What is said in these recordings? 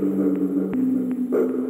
fucking day?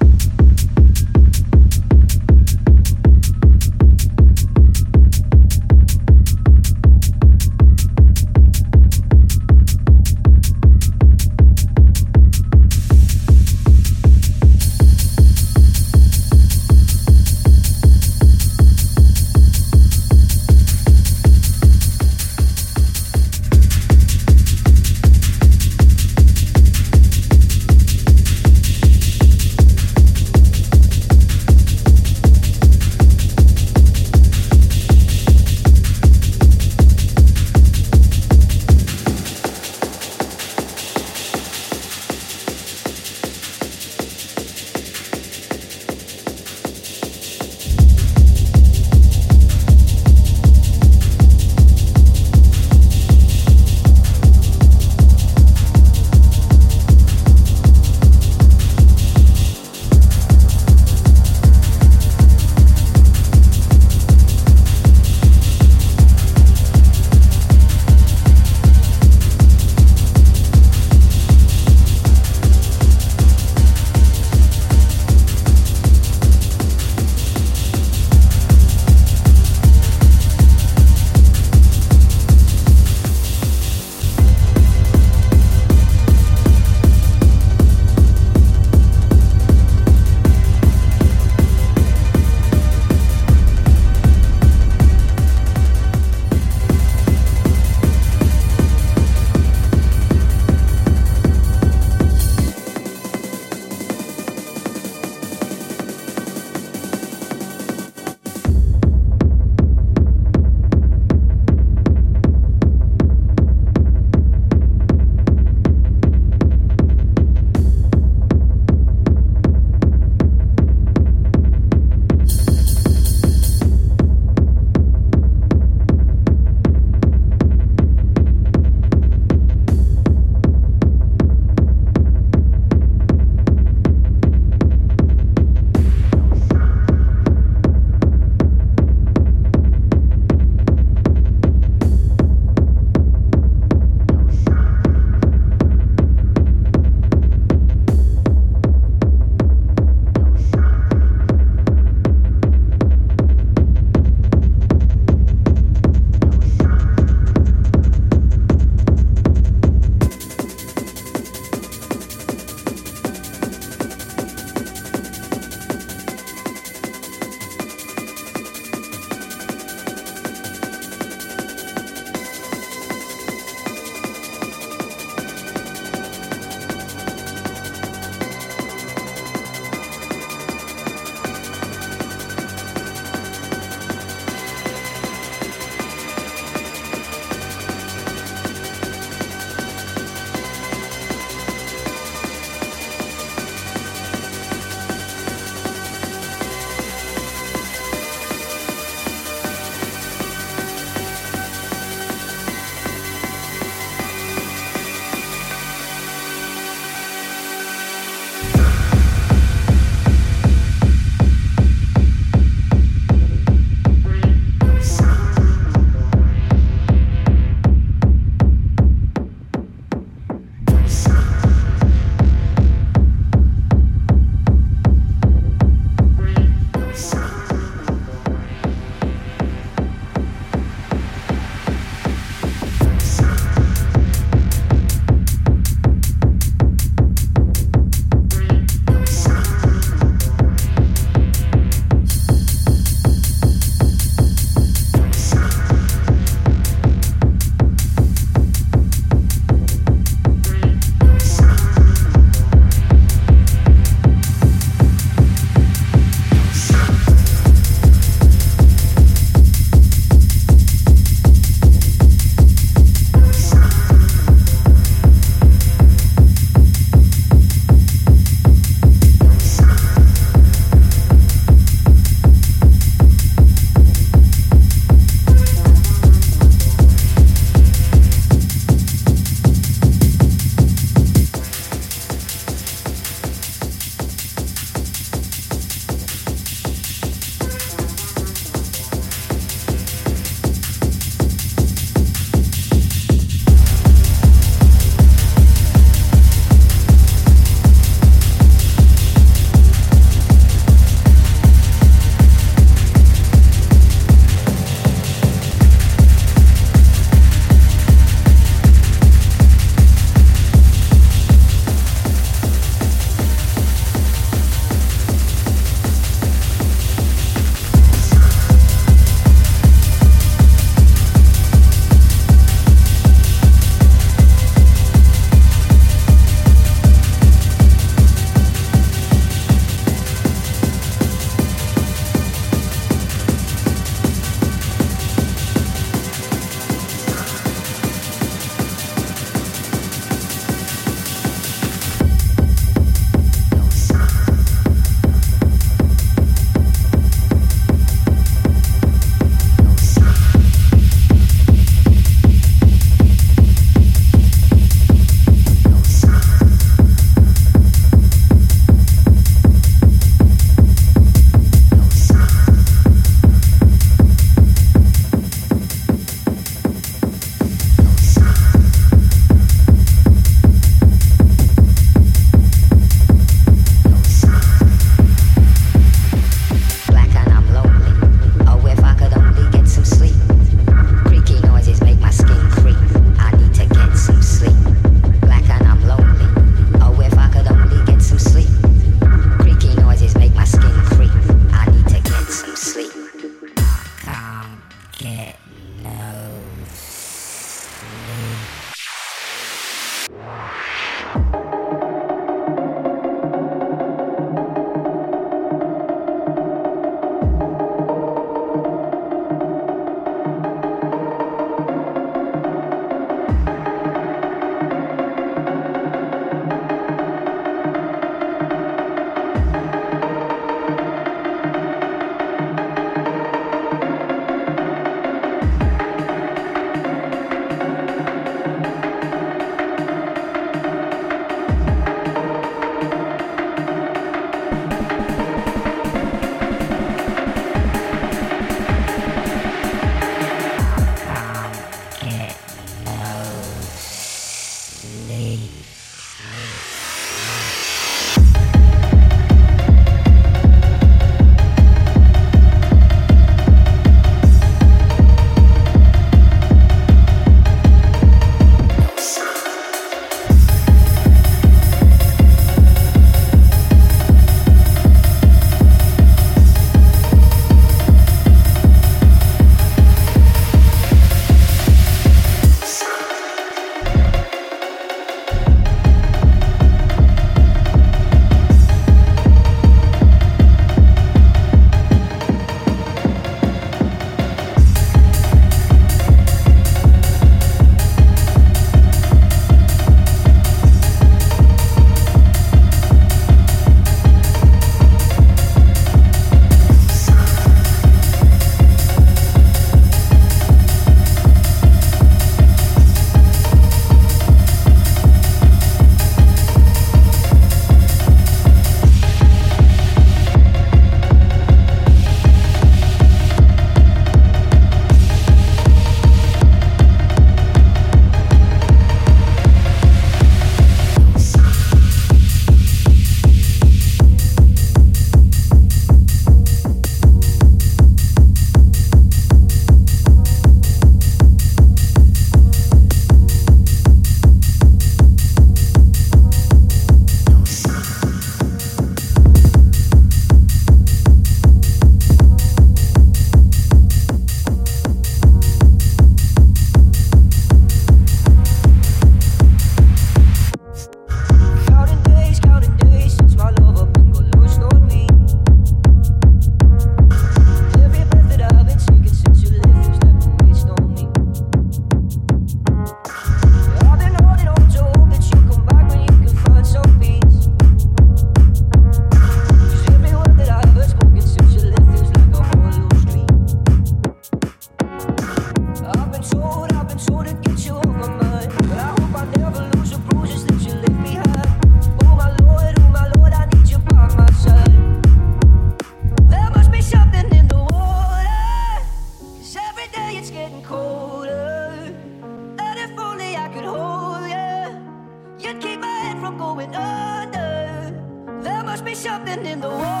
Something in the water.